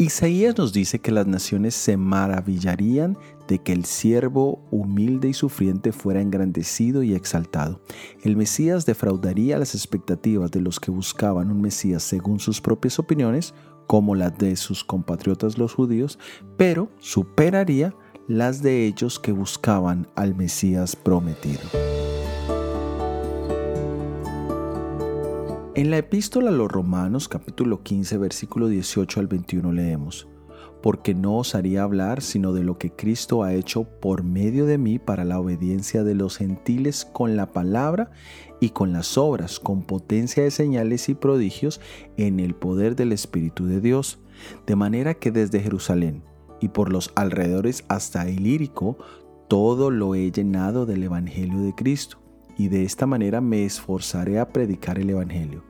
Isaías nos dice que las naciones se maravillarían de que el siervo humilde y sufriente fuera engrandecido y exaltado. El Mesías defraudaría las expectativas de los que buscaban un Mesías según sus propias opiniones, como las de sus compatriotas los judíos, pero superaría las de ellos que buscaban al Mesías prometido. En la epístola a los Romanos capítulo 15 versículo 18 al 21 leemos, porque no osaría hablar sino de lo que Cristo ha hecho por medio de mí para la obediencia de los gentiles con la palabra y con las obras, con potencia de señales y prodigios en el poder del Espíritu de Dios, de manera que desde Jerusalén y por los alrededores hasta el Lírico, todo lo he llenado del Evangelio de Cristo y de esta manera me esforzaré a predicar el Evangelio,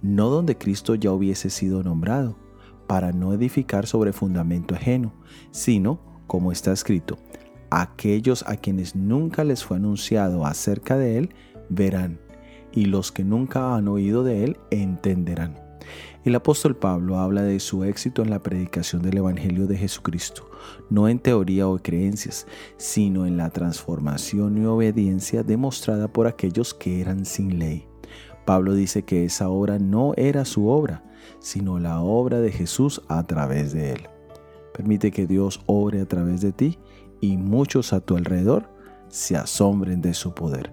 no donde Cristo ya hubiese sido nombrado, para no edificar sobre fundamento ajeno, sino, como está escrito, aquellos a quienes nunca les fue anunciado acerca de Él, verán, y los que nunca han oído de Él, entenderán. El apóstol Pablo habla de su éxito en la predicación del Evangelio de Jesucristo, no en teoría o creencias, sino en la transformación y obediencia demostrada por aquellos que eran sin ley. Pablo dice que esa obra no era su obra, sino la obra de Jesús a través de él. Permite que Dios obre a través de ti y muchos a tu alrededor se asombren de su poder.